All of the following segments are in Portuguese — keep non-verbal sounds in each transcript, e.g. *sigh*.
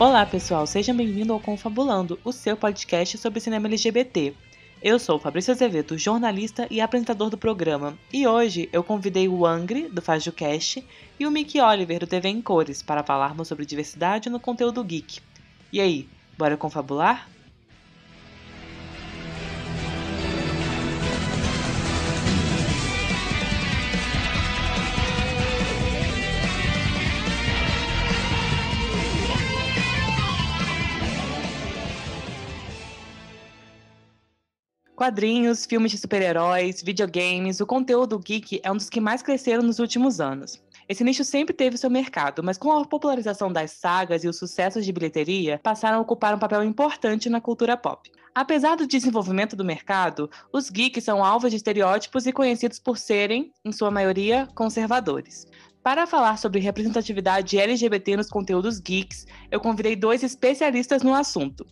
Olá, pessoal, sejam bem-vindos ao Confabulando, o seu podcast sobre cinema LGBT. Eu sou Fabrício Azevedo, jornalista e apresentador do programa, e hoje eu convidei o Angry, do FajuCast, e o Mickey Oliver, do TV em Cores, para falarmos sobre diversidade no conteúdo geek. E aí, bora confabular? Quadrinhos, filmes de super-heróis, videogames, o conteúdo geek é um dos que mais cresceram nos últimos anos. Esse nicho sempre teve seu mercado, mas com a popularização das sagas e os sucessos de bilheteria, passaram a ocupar um papel importante na cultura pop. Apesar do desenvolvimento do mercado, os geeks são alvos de estereótipos e conhecidos por serem, em sua maioria, conservadores. Para falar sobre representatividade LGBT nos conteúdos geeks, eu convidei dois especialistas no assunto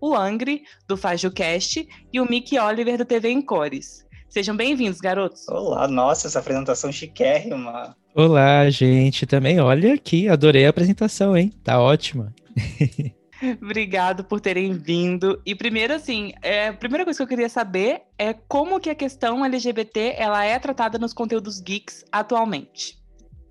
o Angry, do FajuCast, e o Mickey Oliver, do TV em Cores. Sejam bem-vindos, garotos. Olá, nossa, essa apresentação chiquérrima. Olá, gente, também. Olha aqui, adorei a apresentação, hein? Tá ótima. *laughs* Obrigado por terem vindo. E primeiro, assim, é, a primeira coisa que eu queria saber é como que a questão LGBT ela é tratada nos conteúdos geeks atualmente.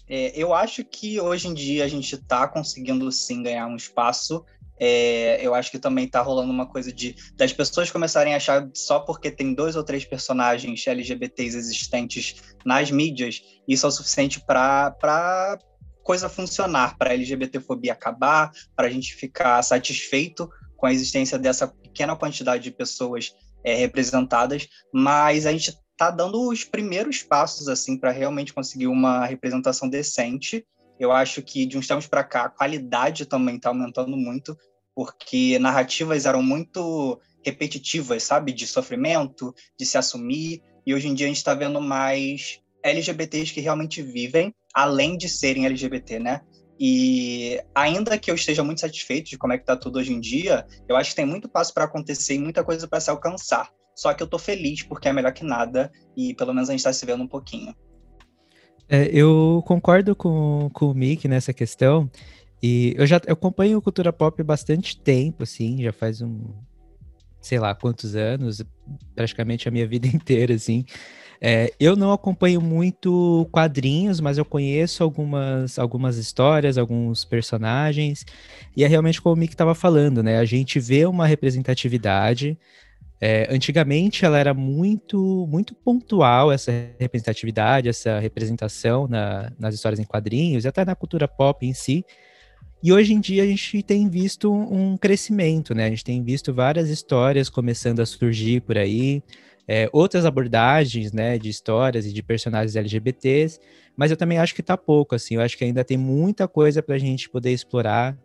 É, eu acho que hoje em dia a gente está conseguindo sim ganhar um espaço é, eu acho que também tá rolando uma coisa de das pessoas começarem a achar só porque tem dois ou três personagens LGBTs existentes nas mídias, isso é o suficiente para coisa funcionar, para a LGBTfobia acabar, para a gente ficar satisfeito com a existência dessa pequena quantidade de pessoas é, representadas, mas a gente está dando os primeiros passos assim para realmente conseguir uma representação decente. Eu acho que de uns tempos para cá a qualidade também está aumentando muito porque narrativas eram muito repetitivas, sabe? De sofrimento, de se assumir. E hoje em dia a gente está vendo mais LGBTs que realmente vivem, além de serem LGBT, né? E ainda que eu esteja muito satisfeito de como é que tá tudo hoje em dia, eu acho que tem muito passo para acontecer e muita coisa para se alcançar. Só que eu tô feliz porque é melhor que nada e pelo menos a gente está se vendo um pouquinho. É, eu concordo com, com o Mick nessa questão. E eu já eu acompanho cultura pop há bastante tempo, assim, já faz um, sei lá, quantos anos, praticamente a minha vida *laughs* inteira, assim. É, eu não acompanho muito quadrinhos, mas eu conheço algumas, algumas histórias, alguns personagens, e é realmente como o Mick estava falando, né? A gente vê uma representatividade. É, antigamente ela era muito, muito pontual, essa representatividade, essa representação na, nas histórias em quadrinhos, e até na cultura pop em si. E hoje em dia a gente tem visto um crescimento, né? A gente tem visto várias histórias começando a surgir por aí, é, outras abordagens, né, de histórias e de personagens LGBTs, mas eu também acho que tá pouco, assim, eu acho que ainda tem muita coisa para a gente poder explorar,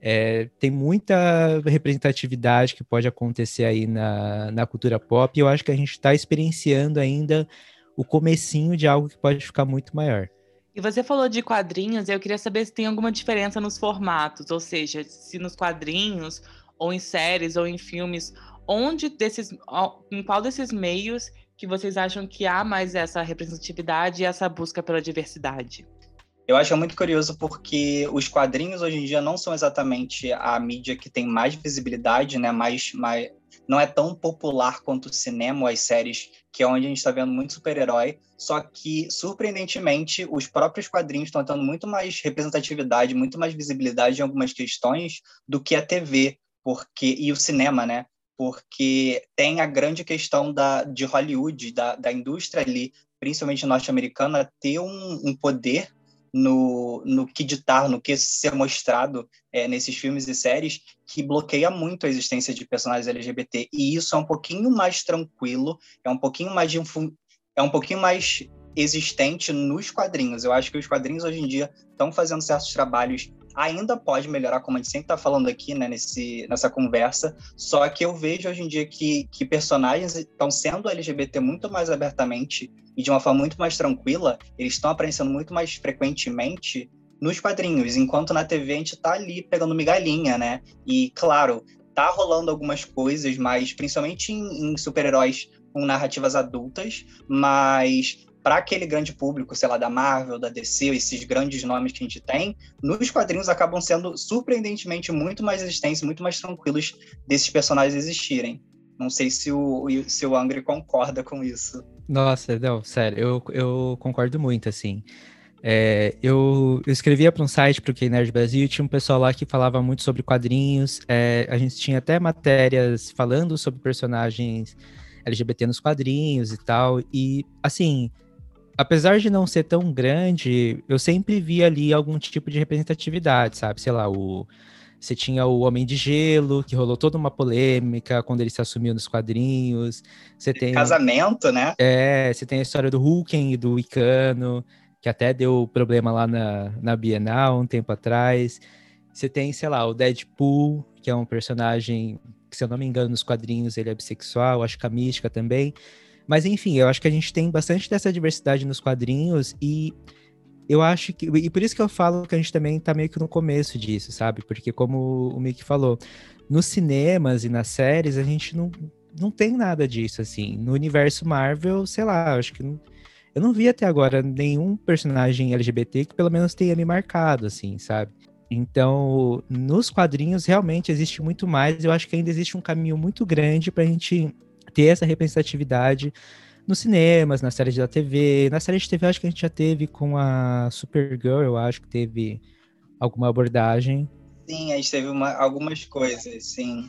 é, tem muita representatividade que pode acontecer aí na, na cultura pop, e eu acho que a gente está experienciando ainda o comecinho de algo que pode ficar muito maior. E você falou de quadrinhos, eu queria saber se tem alguma diferença nos formatos, ou seja, se nos quadrinhos, ou em séries, ou em filmes, onde desses, em qual desses meios que vocês acham que há mais essa representatividade e essa busca pela diversidade? Eu acho muito curioso porque os quadrinhos hoje em dia não são exatamente a mídia que tem mais visibilidade, né? Mais, mais, não é tão popular quanto o cinema ou as séries, que é onde a gente está vendo muito super-herói. Só que, surpreendentemente, os próprios quadrinhos estão tendo muito mais representatividade, muito mais visibilidade em algumas questões do que a TV porque e o cinema, né? Porque tem a grande questão da, de Hollywood, da, da indústria ali, principalmente norte-americana, ter um, um poder no, no que ditar, no que ser mostrado é, nesses filmes e séries, que bloqueia muito a existência de personagens LGBT. E isso é um pouquinho mais tranquilo, é um pouquinho mais é um pouquinho mais existente nos quadrinhos. Eu acho que os quadrinhos hoje em dia estão fazendo certos trabalhos ainda pode melhorar, como a gente sempre está falando aqui, né, nesse, nessa conversa, só que eu vejo hoje em dia que, que personagens estão sendo LGBT muito mais abertamente e de uma forma muito mais tranquila, eles estão aparecendo muito mais frequentemente nos quadrinhos, enquanto na TV a gente está ali pegando migalhinha, né? E, claro, tá rolando algumas coisas, mas principalmente em, em super-heróis com narrativas adultas, mas para aquele grande público, sei lá, da Marvel, da DC, esses grandes nomes que a gente tem, nos quadrinhos acabam sendo surpreendentemente muito mais existentes, muito mais tranquilos desses personagens existirem. Não sei se o, se o Angry concorda com isso. Nossa, não, sério, eu, eu concordo muito, assim. É, eu, eu, escrevia para um site para o K-Nerd Brasil e tinha um pessoal lá que falava muito sobre quadrinhos. É, a gente tinha até matérias falando sobre personagens LGBT nos quadrinhos e tal. E, assim, apesar de não ser tão grande, eu sempre via ali algum tipo de representatividade, sabe? Sei lá, o. Você tinha o Homem de Gelo, que rolou toda uma polêmica quando ele se assumiu nos quadrinhos. Você tem. Casamento, né? É, você tem a história do Hulken e do Icano que até deu problema lá na, na Bienal um tempo atrás. Você tem, sei lá, o Deadpool, que é um personagem que, se eu não me engano, nos quadrinhos ele é bissexual, acho que a Mística também. Mas enfim, eu acho que a gente tem bastante dessa diversidade nos quadrinhos e eu acho que. E por isso que eu falo que a gente também tá meio que no começo disso, sabe? Porque, como o Mick falou, nos cinemas e nas séries a gente não, não tem nada disso, assim. No universo Marvel, sei lá, acho que. Não, eu não vi até agora nenhum personagem LGBT que pelo menos tenha me marcado, assim, sabe? Então, nos quadrinhos realmente existe muito mais. Eu acho que ainda existe um caminho muito grande para a gente ter essa representatividade nos cinemas, nas séries da TV. Na série de TV, acho que a gente já teve com a Supergirl, eu acho que teve alguma abordagem. Sim, a gente teve uma, algumas coisas, sim.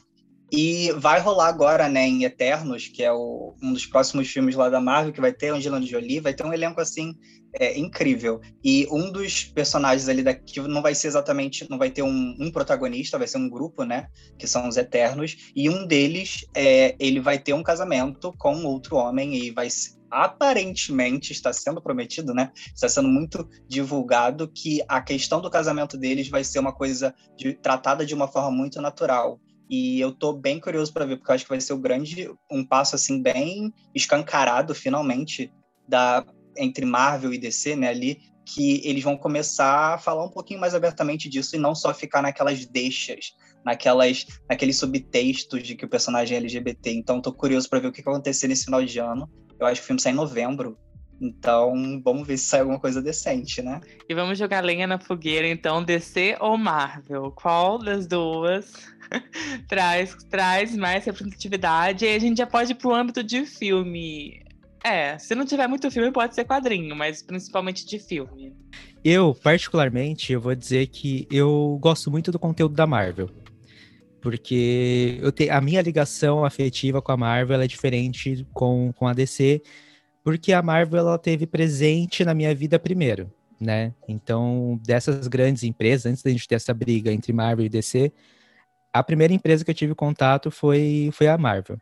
E vai rolar agora, né, em Eternos, que é o, um dos próximos filmes lá da Marvel, que vai ter Angelina Jolie, vai ter um elenco, assim, é, incrível. E um dos personagens ali daqui não vai ser exatamente, não vai ter um, um, protagonista, vai ser um grupo, né, que são os Eternos, e um deles, é, ele vai ter um casamento com outro homem e vai aparentemente está sendo prometido, né? Está sendo muito divulgado que a questão do casamento deles vai ser uma coisa de, tratada de uma forma muito natural. E eu tô bem curioso para ver, porque eu acho que vai ser o grande, um passo assim bem escancarado finalmente da entre Marvel e DC, né, ali que eles vão começar a falar um pouquinho mais abertamente disso e não só ficar naquelas deixas, naquelas naqueles subtextos de que o personagem é LGBT. Então tô curioso para ver o que vai acontecer nesse final de ano. Eu acho que o filme sai em novembro. Então, vamos ver se sai alguma coisa decente, né? E vamos jogar lenha na fogueira, então, DC ou Marvel? Qual das duas *laughs* traz, traz mais representatividade? E a gente já pode ir pro âmbito de filme. É, se não tiver muito filme, pode ser quadrinho, mas principalmente de filme. Eu, particularmente, eu vou dizer que eu gosto muito do conteúdo da Marvel. Porque eu te, a minha ligação afetiva com a Marvel é diferente com, com a DC porque a Marvel ela teve presente na minha vida primeiro, né? Então, dessas grandes empresas, antes da gente ter essa briga entre Marvel e DC, a primeira empresa que eu tive contato foi, foi a Marvel.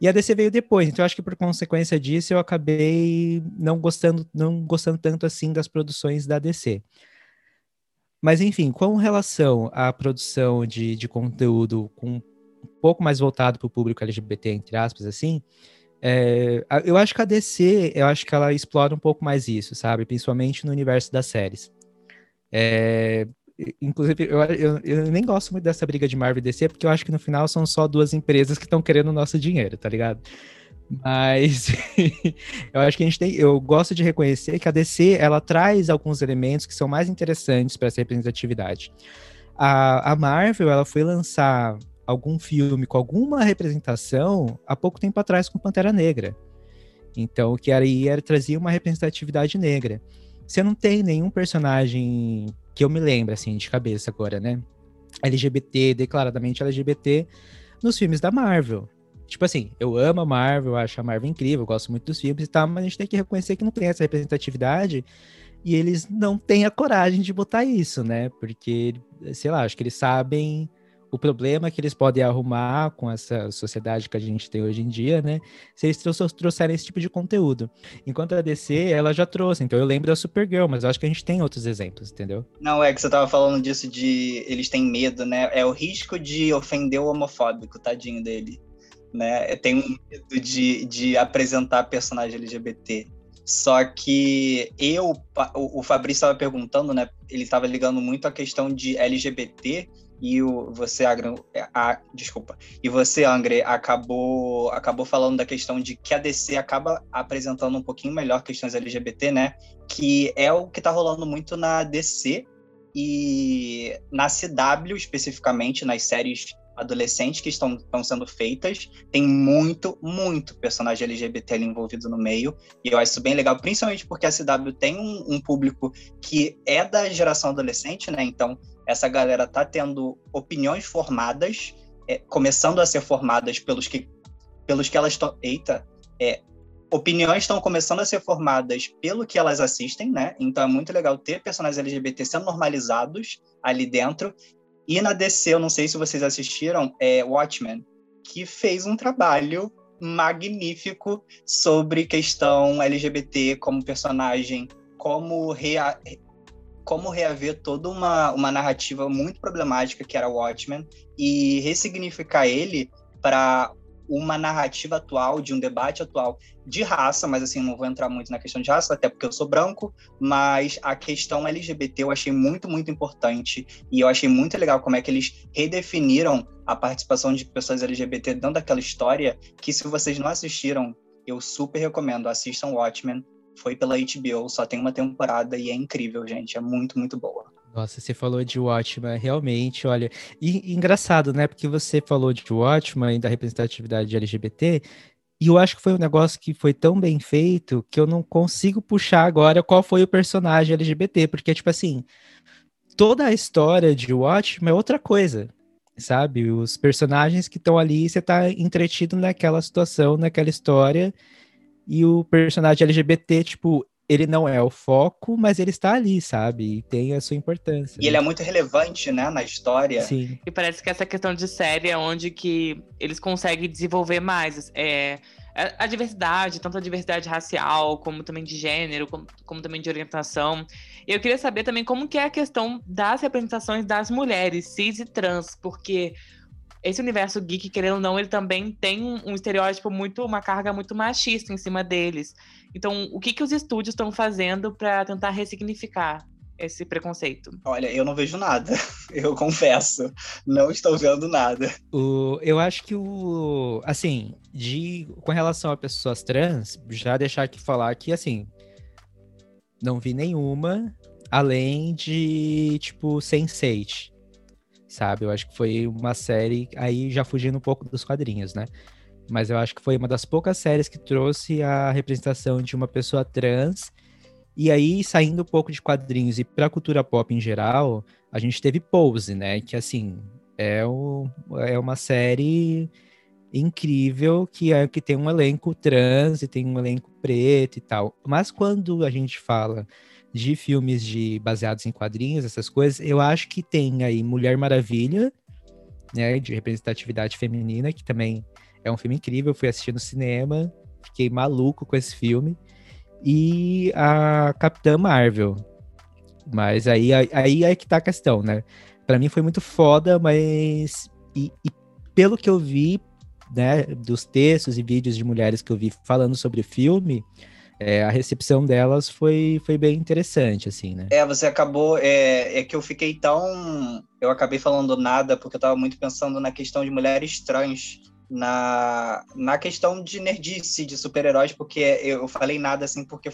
E a DC veio depois, então eu acho que por consequência disso eu acabei não gostando, não gostando tanto assim das produções da DC. Mas enfim, com relação à produção de, de conteúdo com um pouco mais voltado para o público LGBT, entre aspas, assim, é, eu acho que a DC, eu acho que ela explora um pouco mais isso, sabe? Principalmente no universo das séries. É, inclusive, eu, eu, eu, nem gosto muito dessa briga de Marvel e DC, porque eu acho que no final são só duas empresas que estão querendo o nosso dinheiro, tá ligado? Mas *laughs* eu acho que a gente tem. Eu gosto de reconhecer que a DC ela traz alguns elementos que são mais interessantes para essa representatividade. A, a Marvel ela foi lançar algum filme com alguma representação há pouco tempo atrás com Pantera Negra. Então, o que aí era trazia uma representatividade negra. Você não tem nenhum personagem que eu me lembre, assim, de cabeça agora, né? LGBT, declaradamente LGBT, nos filmes da Marvel. Tipo assim, eu amo a Marvel, acho a Marvel incrível, gosto muito dos filmes e tal, mas a gente tem que reconhecer que não tem essa representatividade e eles não têm a coragem de botar isso, né? Porque, sei lá, acho que eles sabem o problema que eles podem arrumar com essa sociedade que a gente tem hoje em dia, né? Se eles trouxerem esse tipo de conteúdo. Enquanto a DC, ela já trouxe. Então eu lembro da Supergirl, mas eu acho que a gente tem outros exemplos, entendeu? Não, é que você tava falando disso de eles têm medo, né? É o risco de ofender o homofóbico, tadinho dele. Né? Tem um medo de, de apresentar personagem LGBT. Só que eu, o Fabrício estava perguntando, né? Ele estava ligando muito a questão de LGBT e o, você, Agro, a, desculpa, e você, Angre, acabou, acabou falando da questão de que a DC acaba apresentando um pouquinho melhor questões LGBT, né? Que é o que está rolando muito na DC e na CW, especificamente, nas séries adolescentes que estão, estão sendo feitas, tem muito, muito personagem LGBT ali envolvido no meio, e eu acho isso bem legal, principalmente porque a CW tem um, um público que é da geração adolescente, né? Então, essa galera tá tendo opiniões formadas, é, começando a ser formadas pelos que, pelos que elas estão. Eita! É, opiniões estão começando a ser formadas pelo que elas assistem, né? Então é muito legal ter personagens LGBT sendo normalizados ali dentro. E na DC, eu não sei se vocês assistiram, é Watchmen, que fez um trabalho magnífico sobre questão LGBT como personagem, como rea como reaver toda uma, uma narrativa muito problemática que era o Watchmen e ressignificar ele para uma narrativa atual, de um debate atual de raça, mas assim, não vou entrar muito na questão de raça, até porque eu sou branco, mas a questão LGBT eu achei muito, muito importante e eu achei muito legal como é que eles redefiniram a participação de pessoas LGBT dentro daquela história, que se vocês não assistiram, eu super recomendo, assistam Watchmen, foi pela HBO, só tem uma temporada e é incrível, gente. É muito, muito boa. Nossa, você falou de Watchmen, realmente, olha. E, e engraçado, né? Porque você falou de Watchmen e da representatividade LGBT, e eu acho que foi um negócio que foi tão bem feito que eu não consigo puxar agora qual foi o personagem LGBT, porque, tipo assim, toda a história de Watchmen é outra coisa, sabe? Os personagens que estão ali, você tá entretido naquela situação, naquela história, e o personagem LGBT, tipo, ele não é o foco, mas ele está ali, sabe? E tem a sua importância. E né? ele é muito relevante, né, na história. Sim. E parece que essa questão de série é onde que eles conseguem desenvolver mais é, a diversidade, tanto a diversidade racial, como também de gênero, como, como também de orientação. E eu queria saber também como que é a questão das representações das mulheres, cis e trans, porque esse universo geek, querendo ou não, ele também tem um, estereótipo muito, uma carga muito machista em cima deles. Então, o que, que os estúdios estão fazendo para tentar ressignificar esse preconceito? Olha, eu não vejo nada, *laughs* eu confesso. Não estou vendo nada. O, eu acho que o. Assim, de, com relação a pessoas trans, já deixar aqui falar que, assim, não vi nenhuma, além de, tipo, Sense8 sabe? Eu acho que foi uma série, aí já fugindo um pouco dos quadrinhos, né? Mas eu acho que foi uma das poucas séries que trouxe a representação de uma pessoa trans. E aí, saindo um pouco de quadrinhos e pra cultura pop em geral, a gente teve Pose, né? Que, assim, é, o, é uma série incrível que é que tem um elenco trans e tem um elenco preto e tal. Mas quando a gente fala de filmes de baseados em quadrinhos, essas coisas, eu acho que tem aí Mulher Maravilha, né, de representatividade feminina, que também é um filme incrível, fui assistir no cinema, fiquei maluco com esse filme, e a Capitã Marvel. Mas aí, aí é que tá a questão, né? Para mim foi muito foda, mas e, e pelo que eu vi, né, dos textos e vídeos de mulheres que eu vi falando sobre o filme, é, a recepção delas foi, foi bem interessante, assim, né? É, você acabou. É, é que eu fiquei tão. Eu acabei falando nada, porque eu tava muito pensando na questão de mulheres trans, na, na questão de nerdice, de super-heróis, porque eu falei nada, assim, porque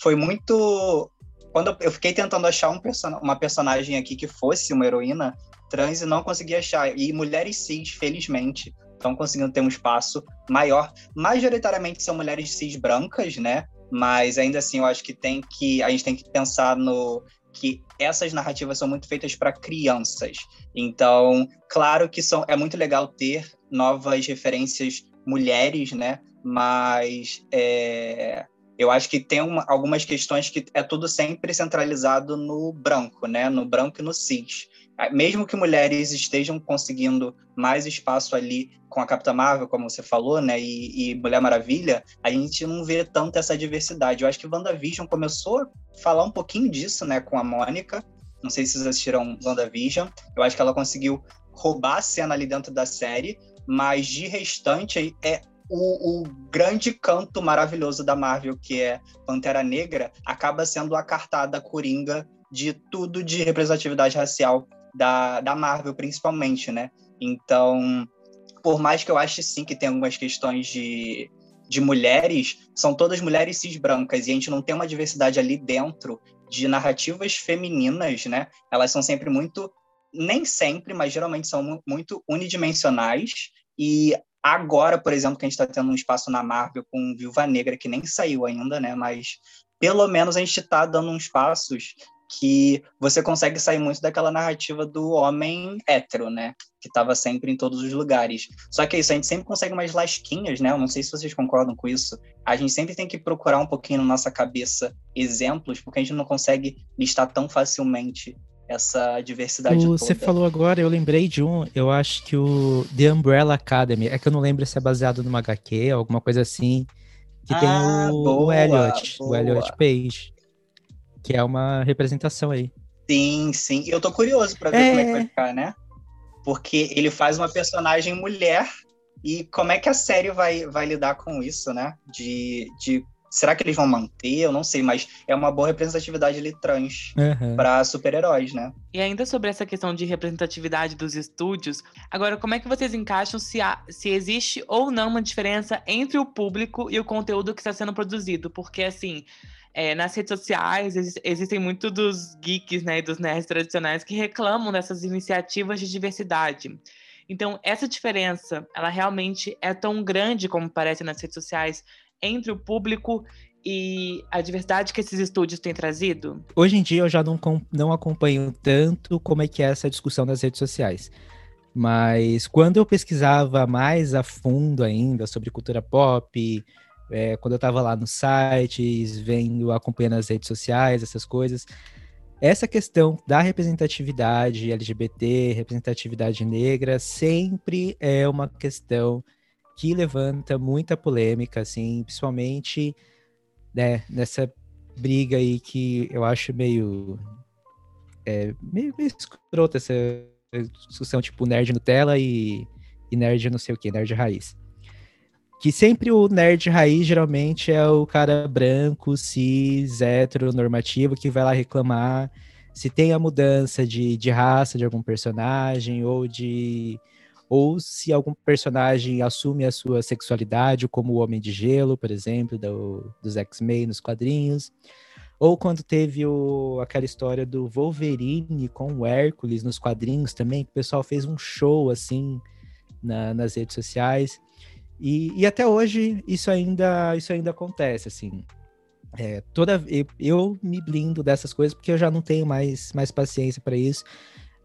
foi muito. Quando eu, fiquei tentando achar um person uma personagem aqui que fosse uma heroína trans e não consegui achar. E mulheres cis, felizmente, estão conseguindo ter um espaço maior. Majoritariamente são mulheres cis brancas, né? Mas ainda assim eu acho que tem que a gente tem que pensar no que essas narrativas são muito feitas para crianças. Então, claro que são, é muito legal ter novas referências mulheres, né? Mas é, eu acho que tem uma, algumas questões que é tudo sempre centralizado no branco, né? No branco e no cis mesmo que mulheres estejam conseguindo mais espaço ali com a Capitã Marvel, como você falou, né, e, e, Mulher Maravilha, a gente não vê tanto essa diversidade. Eu acho que WandaVision começou a falar um pouquinho disso, né, com a Mônica. Não sei se vocês assistiram WandaVision. Eu acho que ela conseguiu roubar a cena ali dentro da série, mas de restante é o, o, grande canto maravilhoso da Marvel, que é Pantera Negra, acaba sendo a cartada coringa de tudo de representatividade racial da, da Marvel, principalmente, né? Então, por mais que eu ache sim que tem algumas questões de, de mulheres, são todas mulheres cis brancas, e a gente não tem uma diversidade ali dentro de narrativas femininas, né? Elas são sempre muito, nem sempre, mas geralmente são muito unidimensionais, e agora, por exemplo, que a gente está tendo um espaço na Marvel com Viúva Negra, que nem saiu ainda, né? Mas pelo menos a gente está dando uns passos que você consegue sair muito daquela narrativa do homem hétero, né? Que estava sempre em todos os lugares. Só que é isso, a gente sempre consegue umas lasquinhas, né? Eu não sei se vocês concordam com isso. A gente sempre tem que procurar um pouquinho na nossa cabeça exemplos, porque a gente não consegue listar tão facilmente essa diversidade o, toda. Você falou agora, eu lembrei de um, eu acho que o The Umbrella Academy, é que eu não lembro se é baseado numa HQ, alguma coisa assim, que ah, tem o, boa, o Elliot, boa. o Elliot Page que é uma representação aí. Sim, sim. Eu tô curioso para ver é... como é que vai ficar, né? Porque ele faz uma personagem mulher e como é que a série vai, vai lidar com isso, né? De, de será que eles vão manter? Eu não sei, mas é uma boa representatividade ali trans uhum. para super-heróis, né? E ainda sobre essa questão de representatividade dos estúdios, agora como é que vocês encaixam se, há, se existe ou não uma diferença entre o público e o conteúdo que está sendo produzido? Porque assim, é, nas redes sociais ex existem muito dos geeks, né, dos nerds tradicionais que reclamam dessas iniciativas de diversidade. Então, essa diferença, ela realmente é tão grande como parece nas redes sociais entre o público e a diversidade que esses estúdios têm trazido? Hoje em dia eu já não, não acompanho tanto como é que é essa discussão nas redes sociais. Mas quando eu pesquisava mais a fundo ainda sobre cultura pop, é, quando eu estava lá nos sites, vendo, acompanhando as redes sociais, essas coisas. Essa questão da representatividade LGBT, representatividade negra, sempre é uma questão que levanta muita polêmica, assim, principalmente né, nessa briga aí que eu acho meio, é, meio, meio escrota essa discussão, tipo, nerd Nutella e, e nerd não sei o que, nerd raiz que sempre o nerd raiz geralmente é o cara branco, cis, heteronormativo que vai lá reclamar se tem a mudança de, de raça de algum personagem ou de ou se algum personagem assume a sua sexualidade, como o Homem de Gelo, por exemplo, do, dos X-Men nos quadrinhos, ou quando teve o, aquela história do Wolverine com o Hércules nos quadrinhos também, que o pessoal fez um show assim na, nas redes sociais. E, e até hoje isso ainda, isso ainda acontece, assim. É, toda eu, eu, me blindo dessas coisas porque eu já não tenho mais, mais paciência para isso.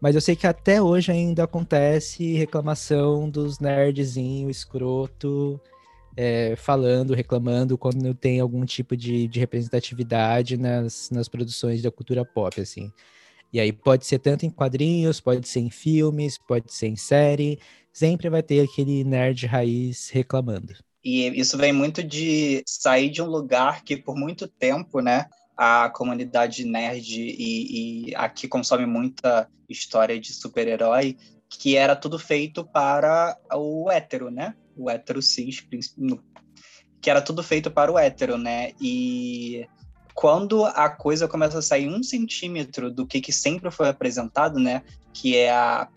Mas eu sei que até hoje ainda acontece reclamação dos nerdzinho escroto é, falando, reclamando quando tem algum tipo de, de representatividade nas, nas produções da cultura pop, assim. E aí pode ser tanto em quadrinhos, pode ser em filmes, pode ser em série sempre vai ter aquele nerd raiz reclamando. E isso vem muito de sair de um lugar que por muito tempo, né, a comunidade nerd e, e aqui consome muita história de super-herói, que era tudo feito para o hétero, né? O hétero cis, que era tudo feito para o hétero, né? E quando a coisa começa a sair um centímetro do que, que sempre foi apresentado, né? Que é a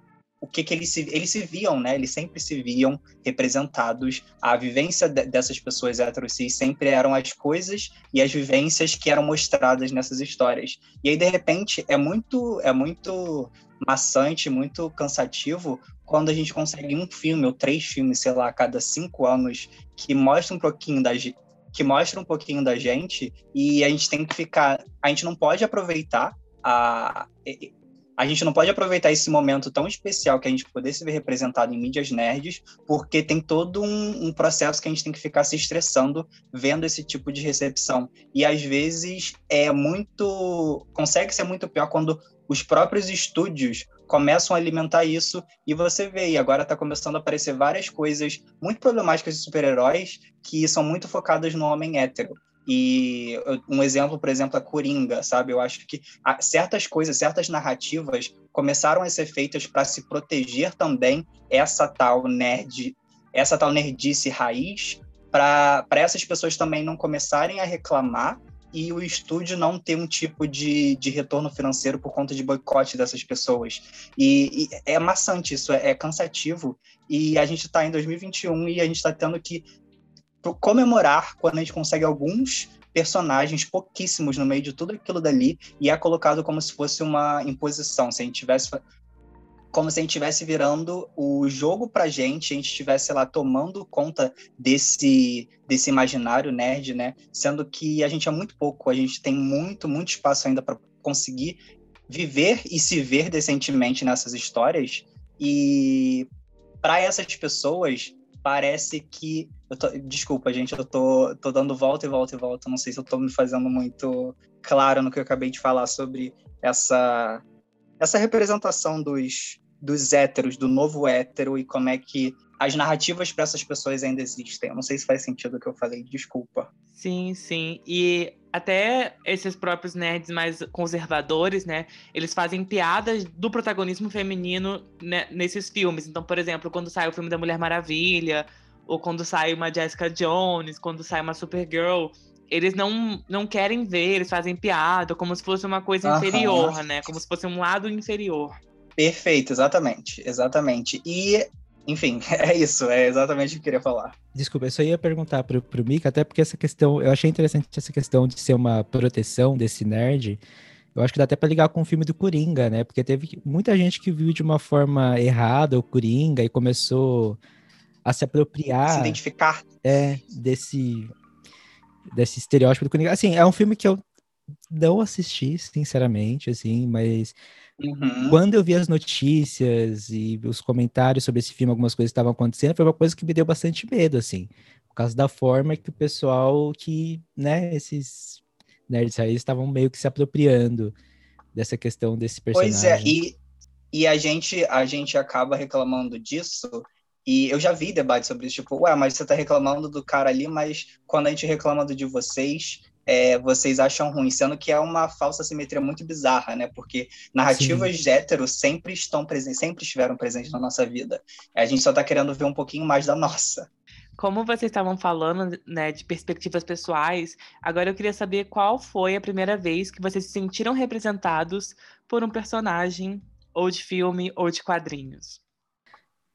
o que, que eles, se, eles se viam, né? Eles sempre se viam representados. A vivência de, dessas pessoas heterossexuais sempre eram as coisas e as vivências que eram mostradas nessas histórias. E aí, de repente, é muito, é muito maçante, muito cansativo quando a gente consegue um filme ou três filmes, sei lá, a cada cinco anos, que mostra um pouquinho da que mostra um pouquinho da gente e a gente tem que ficar, a gente não pode aproveitar a, a gente não pode aproveitar esse momento tão especial que a gente poder se ver representado em mídias nerds, porque tem todo um, um, processo que a gente tem que ficar se estressando vendo esse tipo de recepção. E às vezes é muito. consegue ser muito pior quando os próprios estúdios começam a alimentar isso e você vê, e agora está começando a aparecer várias coisas muito problemáticas de super-heróis que são muito focadas no homem hétero. E um exemplo, por exemplo, a Coringa, sabe? Eu acho que certas coisas, certas narrativas começaram a ser feitas para se proteger também essa tal nerd, essa tal nerdice raiz, para essas pessoas também não começarem a reclamar e o estúdio não ter um tipo de, de retorno financeiro por conta de boicote dessas pessoas. E, e é maçante isso, é, é cansativo. E a gente está em 2021 e a gente está tendo que comemorar quando a gente consegue alguns personagens pouquíssimos no meio de tudo aquilo dali e é colocado como se fosse uma imposição, se a gente tivesse como se a gente estivesse virando o jogo pra gente, a gente estivesse lá tomando conta desse desse imaginário nerd, né? Sendo que a gente é muito pouco, a gente tem muito, muito espaço ainda para conseguir viver e se ver decentemente nessas histórias. E para essas pessoas, parece que. Tô, desculpa, gente, eu tô, tô dando volta e volta e volta. Não sei se eu tô me fazendo muito claro no que eu acabei de falar sobre essa, essa representação dos, dos héteros, do novo hétero e como é que as narrativas para essas pessoas ainda existem. Eu não sei se faz sentido o que eu falei, desculpa. Sim, sim. E até esses próprios nerds mais conservadores, né? Eles fazem piadas do protagonismo feminino né, nesses filmes. Então, por exemplo, quando sai o filme da Mulher Maravilha, ou quando sai uma Jessica Jones, quando sai uma Supergirl, eles não, não querem ver, eles fazem piada, como se fosse uma coisa inferior, né? Como se fosse um lado inferior. Perfeito, exatamente, exatamente. E, enfim, *laughs* é isso, é exatamente o que eu queria falar. Desculpa, eu só ia perguntar pro, pro Mika, até porque essa questão, eu achei interessante essa questão de ser uma proteção desse nerd. Eu acho que dá até para ligar com o filme do Coringa, né? Porque teve muita gente que viu de uma forma errada o Coringa e começou a se apropriar. Se identificar. É, desse, desse estereótipo do Coringa. Assim, é um filme que eu não assisti, sinceramente, assim, mas Uhum. Quando eu vi as notícias e os comentários sobre esse filme, algumas coisas estavam acontecendo, foi uma coisa que me deu bastante medo, assim, por causa da forma que o pessoal que, né, esses nerds aí estavam meio que se apropriando dessa questão desse personagem. Pois é, e, e a gente a gente acaba reclamando disso e eu já vi debate sobre isso, tipo, ué, mas você tá reclamando do cara ali, mas quando a gente reclama do de vocês, é, vocês acham ruim, sendo que é uma falsa simetria muito bizarra, né? Porque narrativas Sim. héteros sempre estão presentes, sempre estiveram presentes na nossa vida. A gente só está querendo ver um pouquinho mais da nossa. Como vocês estavam falando, né, de perspectivas pessoais, agora eu queria saber qual foi a primeira vez que vocês se sentiram representados por um personagem, ou de filme, ou de quadrinhos.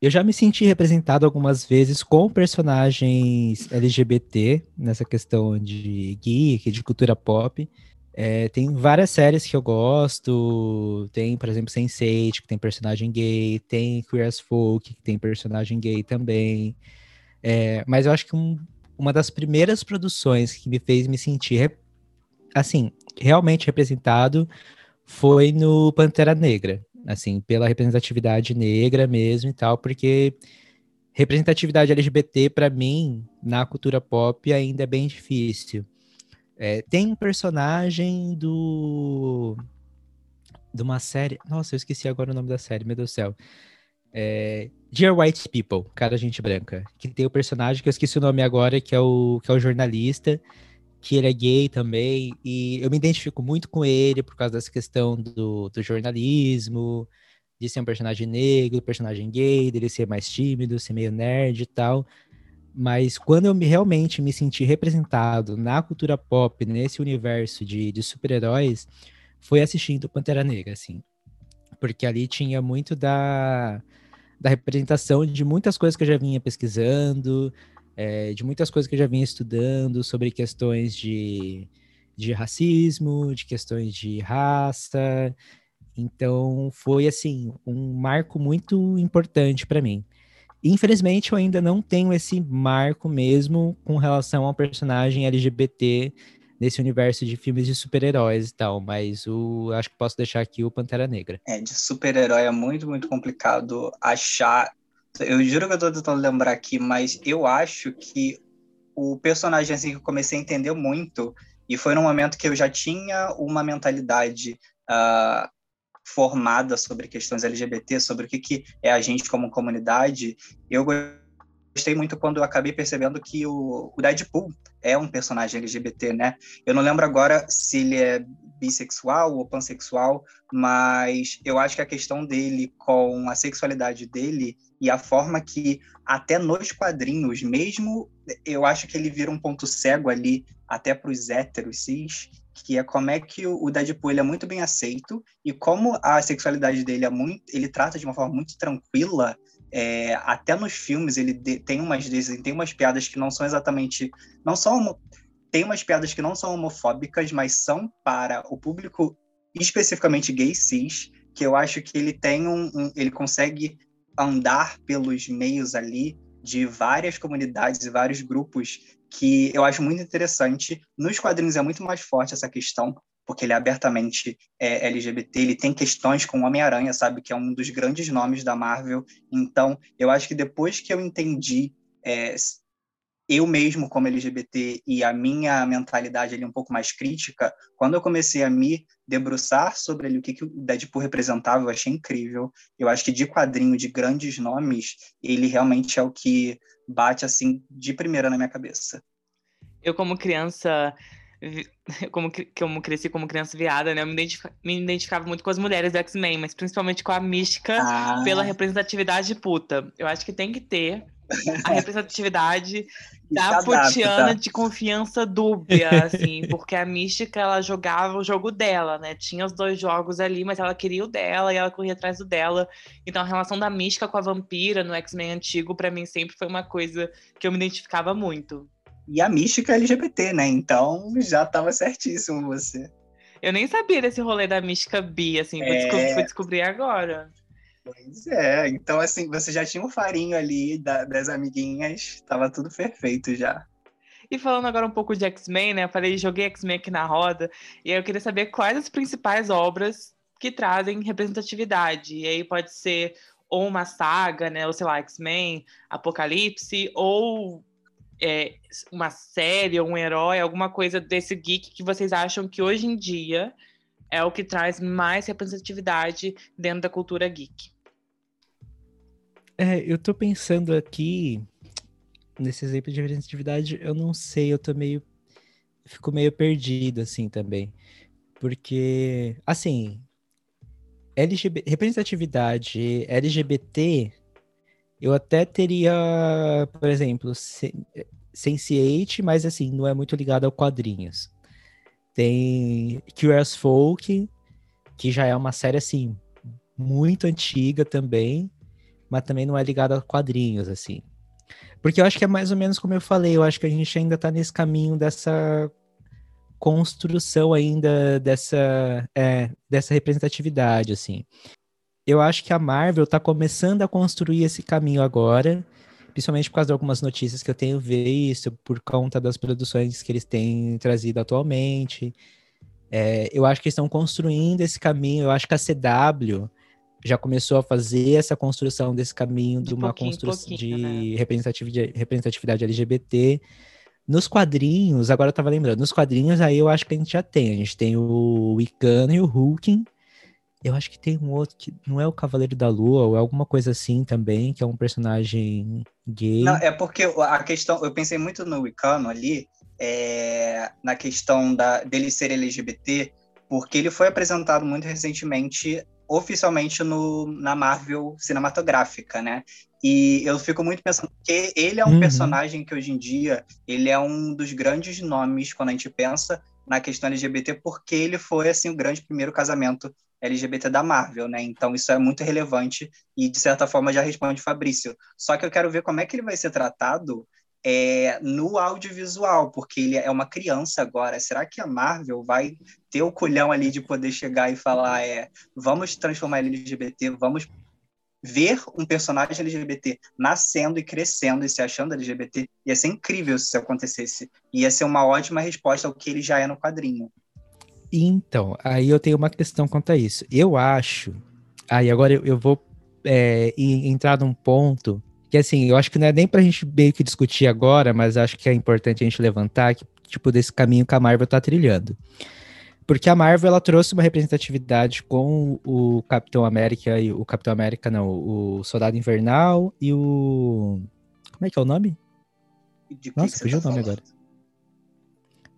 Eu já me senti representado algumas vezes com personagens LGBT, nessa questão de geek, de cultura pop. É, tem várias séries que eu gosto. Tem, por exemplo, Sense8, que tem personagem gay. Tem Queer as Folk, que tem personagem gay também. É, mas eu acho que um, uma das primeiras produções que me fez me sentir, assim, realmente representado foi no Pantera Negra assim, pela representatividade negra mesmo e tal, porque representatividade LGBT, para mim, na cultura pop, ainda é bem difícil. É, tem um personagem do. de uma série. Nossa, eu esqueci agora o nome da série, meu Deus do céu. É, Dear White People, Cara Gente Branca. Que tem o personagem que eu esqueci o nome agora, que é o, que é o jornalista que ele é gay também, e eu me identifico muito com ele por causa dessa questão do, do jornalismo, de ser um personagem negro, personagem gay, dele ser mais tímido, ser meio nerd e tal. Mas quando eu me, realmente me senti representado na cultura pop, nesse universo de, de super-heróis, foi assistindo Pantera Negra, assim. Porque ali tinha muito da, da representação de muitas coisas que eu já vinha pesquisando, é, de muitas coisas que eu já vinha estudando sobre questões de, de racismo, de questões de raça. Então, foi, assim, um marco muito importante para mim. Infelizmente, eu ainda não tenho esse marco mesmo com relação ao personagem LGBT nesse universo de filmes de super-heróis e tal, mas o acho que posso deixar aqui o Pantera Negra. É, de super-herói é muito, muito complicado achar eu juro que eu tô tentando lembrar aqui, mas eu acho que o personagem assim que eu comecei a entender muito, e foi no momento que eu já tinha uma mentalidade uh, formada sobre questões LGBT, sobre o que, que é a gente como comunidade, eu muito quando eu acabei percebendo que o, o Deadpool é um personagem LGBT, né? Eu não lembro agora se ele é bissexual ou pansexual, mas eu acho que a questão dele com a sexualidade dele e a forma que, até nos quadrinhos, mesmo eu acho que ele vira um ponto cego ali, até para os héteros cis, que é como é que o Deadpool ele é muito bem aceito e como a sexualidade dele é muito, ele trata de uma forma muito tranquila. É, até nos filmes ele de, tem umas tem umas piadas que não são exatamente, não são tem umas piadas que não são homofóbicas, mas são para o público especificamente gay cis, que eu acho que ele tem um, um ele consegue andar pelos meios ali de várias comunidades e vários grupos que eu acho muito interessante. Nos quadrinhos é muito mais forte essa questão, porque ele é abertamente é, LGBT, ele tem questões com o Homem-Aranha, sabe, que é um dos grandes nomes da Marvel. Então, eu acho que depois que eu entendi é, eu mesmo como LGBT e a minha mentalidade ali um pouco mais crítica, quando eu comecei a me debruçar sobre ali, o que, que o Deadpool representava, eu achei incrível. Eu acho que de quadrinho de grandes nomes, ele realmente é o que bate assim de primeira na minha cabeça. Eu como criança *laughs* como, como cresci como criança viada, né? Eu me, identifica, me identificava muito com as mulheres do X-Men, mas principalmente com a mística ah. pela representatividade puta. Eu acho que tem que ter a representatividade *laughs* da putiana de confiança dúbia, assim, porque a mística ela jogava o jogo dela, né? Tinha os dois jogos ali, mas ela queria o dela e ela corria atrás do dela. Então a relação da mística com a vampira no X-Men antigo, para mim, sempre foi uma coisa que eu me identificava muito. E a mística é LGBT, né? Então já tava certíssimo você. Eu nem sabia desse rolê da mística bi, assim, é... descobrir, fui descobrir agora. Pois é, então assim, você já tinha um farinho ali da, das amiguinhas, tava tudo perfeito já. E falando agora um pouco de X-Men, né? Eu falei, joguei X-Men aqui na roda, e aí eu queria saber quais as principais obras que trazem representatividade. E aí pode ser ou uma saga, né? Ou sei lá, X-Men, Apocalipse, ou é, uma série, ou um herói, alguma coisa desse geek que vocês acham que hoje em dia é o que traz mais representatividade dentro da cultura geek. É, eu tô pensando aqui nesse exemplo de representatividade, eu não sei, eu tô meio fico meio perdido assim também. Porque assim, LGB, representatividade LGBT, eu até teria, por exemplo, Sense8, mas assim, não é muito ligado a quadrinhos. Tem Curious Folk, que já é uma série assim muito antiga também, mas também não é ligada a quadrinhos assim. Porque eu acho que é mais ou menos como eu falei, eu acho que a gente ainda tá nesse caminho dessa construção ainda dessa é, dessa representatividade assim. Eu acho que a Marvel tá começando a construir esse caminho agora principalmente por causa de algumas notícias que eu tenho visto, por conta das produções que eles têm trazido atualmente. É, eu acho que eles estão construindo esse caminho. Eu acho que a CW já começou a fazer essa construção desse caminho de, de uma construção de, né? representatividade, representatividade LGBT. Nos quadrinhos, agora eu tava lembrando, nos quadrinhos aí eu acho que a gente já tem. A gente tem o Wiccan e o Hulking, eu acho que tem um outro que não é o Cavaleiro da Lua, ou é alguma coisa assim também, que é um personagem gay. Não, é porque a questão, eu pensei muito no Wicano ali, é, na questão da, dele ser LGBT, porque ele foi apresentado muito recentemente, oficialmente no, na Marvel cinematográfica, né? E eu fico muito pensando que ele é um uhum. personagem que hoje em dia ele é um dos grandes nomes quando a gente pensa na questão LGBT, porque ele foi assim o grande primeiro casamento LGBT da Marvel, né? Então isso é muito relevante e de certa forma já responde Fabrício. Só que eu quero ver como é que ele vai ser tratado é, no audiovisual, porque ele é uma criança agora. Será que a Marvel vai ter o culhão ali de poder chegar e falar, é, vamos transformar ele LGBT, vamos ver um personagem LGBT nascendo e crescendo e se achando LGBT? Ia ser incrível se isso acontecesse. Ia ser uma ótima resposta ao que ele já é no quadrinho. Então, aí eu tenho uma questão quanto a isso. Eu acho. Aí agora eu, eu vou é, entrar num ponto que, assim, eu acho que não é nem pra gente meio que discutir agora, mas acho que é importante a gente levantar, que, tipo, desse caminho que a Marvel tá trilhando. Porque a Marvel, ela trouxe uma representatividade com o Capitão América e o Capitão América, não, o Soldado Invernal e o. Como é que é o nome? Nossa, fugiu tá o nome falando? agora.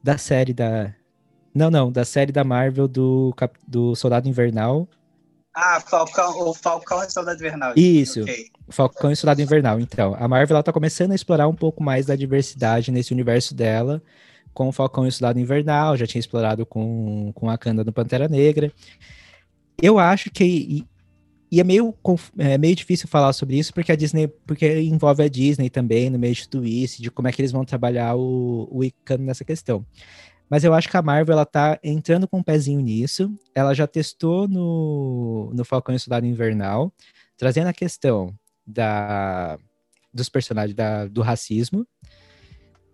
Da série da. Não, não, da série da Marvel do, do Soldado Invernal. Ah, Falcão, o Falcão e Soldado Invernal. Isso. Okay. Falcão e Soldado Invernal. Então, a Marvel está começando a explorar um pouco mais da diversidade nesse universo dela, com o Falcão e o Soldado Invernal, já tinha explorado com, com a Kanda do Pantera Negra. Eu acho que e, e é meio, é meio difícil falar sobre isso, porque a Disney, porque envolve a Disney também no meio de tudo isso, de como é que eles vão trabalhar o, o Icano nessa questão. Mas eu acho que a Marvel ela tá entrando com um pezinho nisso. Ela já testou no, no Falcão e Soldado Invernal, trazendo a questão da, dos personagens da, do racismo.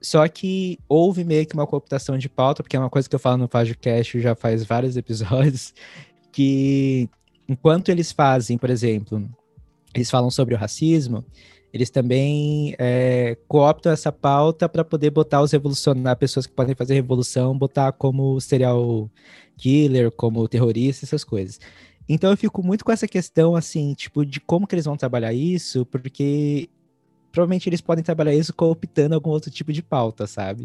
Só que houve meio que uma cooptação de pauta, porque é uma coisa que eu falo no FajoCast já faz vários episódios, *laughs* que enquanto eles fazem, por exemplo, eles falam sobre o racismo, eles também é, cooptam essa pauta para poder botar os revolucionários, pessoas que podem fazer revolução, botar como serial killer, como terrorista, essas coisas. Então eu fico muito com essa questão, assim, tipo, de como que eles vão trabalhar isso, porque provavelmente eles podem trabalhar isso cooptando algum outro tipo de pauta, sabe?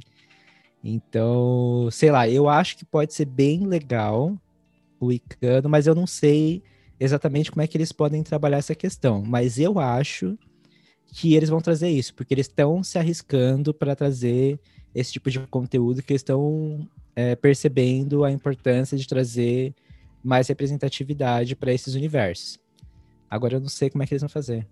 Então, sei lá, eu acho que pode ser bem legal o Icano, mas eu não sei exatamente como é que eles podem trabalhar essa questão. Mas eu acho que eles vão trazer isso, porque eles estão se arriscando para trazer esse tipo de conteúdo, que estão é, percebendo a importância de trazer mais representatividade para esses universos. Agora eu não sei como é que eles vão fazer.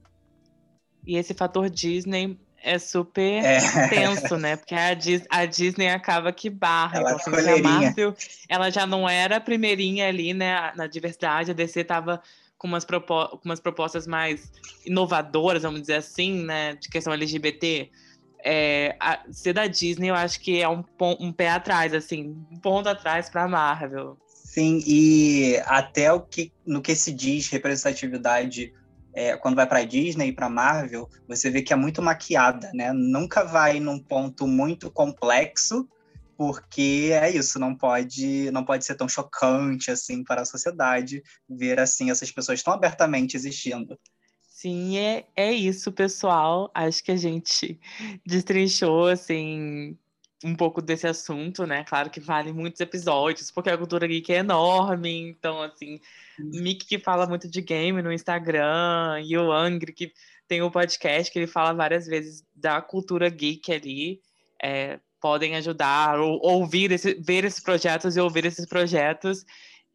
E esse fator Disney é super é. tenso, né? Porque a, Dis a, Disney acaba que barra. Ela então, assim, a Marvel, ela já não era a primeirinha ali, né? Na diversidade, a DC tava com umas, com umas propostas mais inovadoras, vamos dizer assim, né, de questão LGBT, é, a, ser da Disney eu acho que é um, um pé atrás, assim, um ponto atrás para a Marvel. Sim, e até o que, no que se diz representatividade é, quando vai para Disney e para Marvel, você vê que é muito maquiada, né? Nunca vai num ponto muito complexo, porque é isso, não pode, não pode ser tão chocante assim para a sociedade ver assim essas pessoas tão abertamente existindo. Sim, é, é isso, pessoal. Acho que a gente *laughs* destrinchou assim um pouco desse assunto, né? Claro que vale muitos episódios, porque a cultura geek é enorme, então assim, Mick que fala muito de game no Instagram, e o Angry que tem o um podcast que ele fala várias vezes da cultura geek ali. É, podem ajudar, ou ouvir, esse, ver esses projetos e ouvir esses projetos.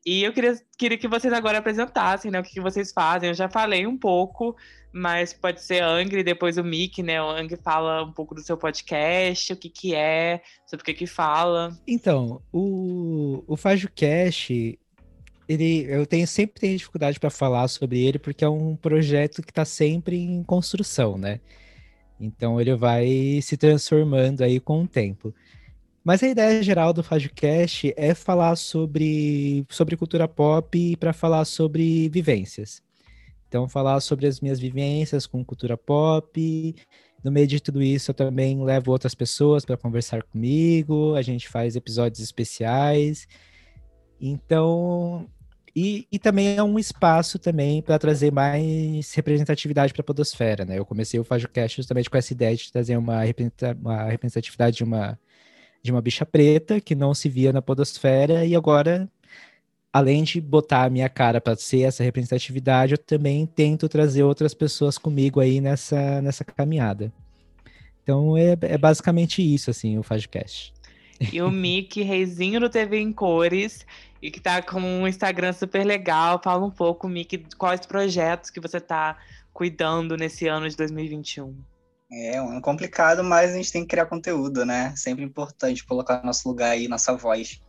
E eu queria, queria que vocês agora apresentassem né, o que, que vocês fazem. Eu já falei um pouco, mas pode ser Angry, depois o Mick, né? O Angry fala um pouco do seu podcast, o que que é, sobre o que que fala. Então, o, o FajoCast, ele, eu tenho sempre tenho dificuldade para falar sobre ele, porque é um projeto que está sempre em construção, né? Então ele vai se transformando aí com o tempo. Mas a ideia geral do FajoCast é falar sobre, sobre cultura pop para falar sobre vivências. Então, falar sobre as minhas vivências com cultura pop. No meio de tudo isso, eu também levo outras pessoas para conversar comigo. A gente faz episódios especiais. Então, e, e também é um espaço também para trazer mais representatividade para a podosfera, né? Eu comecei o FajoCast justamente com essa ideia de trazer uma, uma representatividade de uma, de uma bicha preta que não se via na podosfera e agora, além de botar a minha cara para ser essa representatividade, eu também tento trazer outras pessoas comigo aí nessa, nessa caminhada. Então é, é basicamente isso, assim, o FajoCast. E o Mick, reizinho do TV em cores, e que tá com um Instagram super legal. Fala um pouco, Mick, quais projetos que você tá cuidando nesse ano de 2021. É um ano complicado, mas a gente tem que criar conteúdo, né? Sempre importante colocar nosso lugar aí, nossa voz.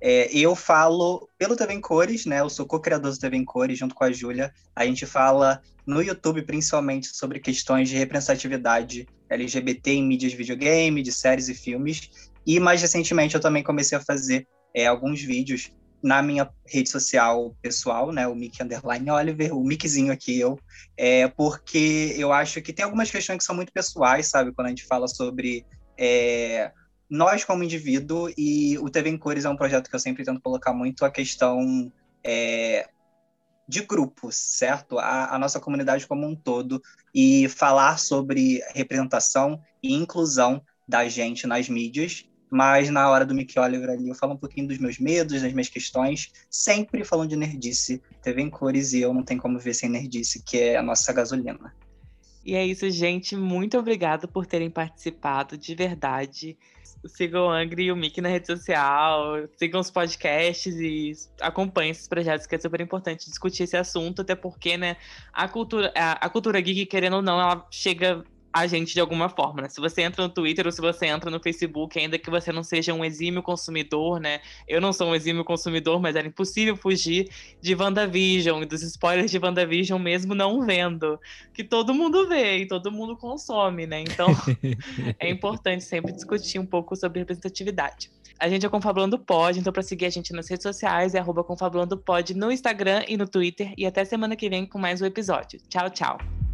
É, eu falo pelo TV em Cores, né? Eu sou co-criador do TV em Cores junto com a Júlia. A gente fala no YouTube principalmente sobre questões de representatividade LGBT em mídias de videogame, de séries e filmes. E mais recentemente eu também comecei a fazer é, alguns vídeos na minha rede social pessoal, né, o Mick Underline Oliver, o Mickzinho aqui eu, é porque eu acho que tem algumas questões que são muito pessoais, sabe, quando a gente fala sobre é, nós como indivíduo e o TV em Cores é um projeto que eu sempre tento colocar muito a questão é, de grupos, certo? A, a, nossa comunidade como um todo e falar sobre representação e inclusão da gente nas mídias mas na hora do Mickey Oliver ali eu falo um pouquinho dos meus medos, das minhas questões, sempre falando de nerdice. TV em cores e eu não tenho como ver sem nerdice, que é a nossa gasolina. E é isso, gente. Muito obrigado por terem participado, de verdade. Sigam o Angry e o Mickey na rede social, sigam os podcasts e acompanhem esses projetos, que é super importante discutir esse assunto, até porque, né, a cultura, a cultura geek, querendo ou não, ela chega a gente de alguma forma, né? Se você entra no Twitter ou se você entra no Facebook, ainda que você não seja um exímio consumidor, né? Eu não sou um exímio consumidor, mas era impossível fugir de WandaVision e dos spoilers de WandaVision mesmo não vendo. Que todo mundo vê e todo mundo consome, né? Então *laughs* é importante sempre discutir um pouco sobre representatividade. A gente é Confabulando Pod, então para seguir a gente nas redes sociais é arroba Confabulando Pod no Instagram e no Twitter. E até semana que vem com mais um episódio. Tchau, tchau.